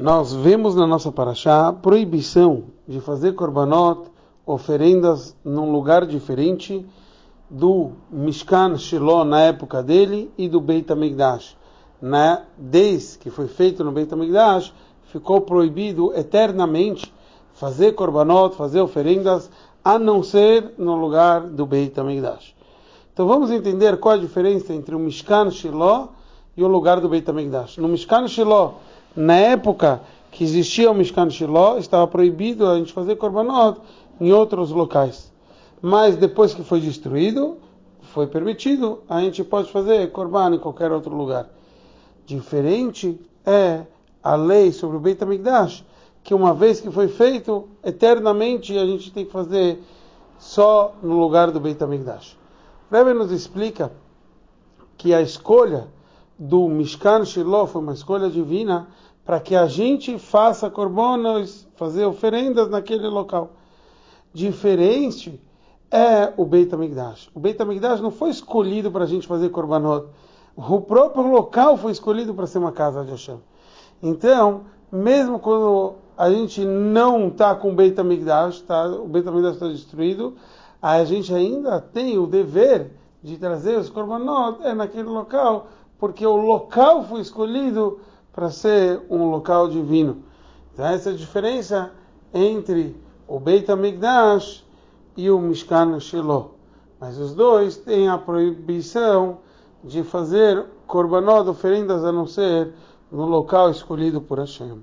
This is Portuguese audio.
nós vemos na nossa paraxá a proibição de fazer korbanot, oferendas num lugar diferente do Mishkan Shiloh na época dele e do Beit HaMikdash. Né? Desde que foi feito no Beit HaMikdash, ficou proibido eternamente fazer korbanot, fazer oferendas, a não ser no lugar do Beit HaMikdash. Então vamos entender qual a diferença entre o Mishkan Shiloh e o lugar do Beit HaMikdash. No Mishkan Shiloh, na época que existia o Mishkan Shiloh, estava proibido a gente fazer korbanot em outros locais. Mas depois que foi destruído, foi permitido, a gente pode fazer korban em qualquer outro lugar. Diferente é a lei sobre o Beit HaMikdash, que uma vez que foi feito, eternamente a gente tem que fazer só no lugar do Beit HaMikdash. Rebbe nos explica que a escolha do Mishkan Shiloh foi uma escolha divina para que a gente faça korbanos, fazer oferendas naquele local. Diferente é o Beit HaMikdash. O Beit HaMikdash não foi escolhido para a gente fazer korbanot. O próprio local foi escolhido para ser uma casa de Hashem. Então, mesmo quando a gente não está com o Beit HaMikdash, tá, o Beit HaMikdash está destruído, a gente ainda tem o dever de trazer os korbanot é naquele local, porque o local foi escolhido para ser um local divino. Então essa é a diferença entre o Beit HaMikdash e o Mishkan Shiloh. Mas os dois têm a proibição de fazer korbanot, oferendas, a não ser no local escolhido por Hashem.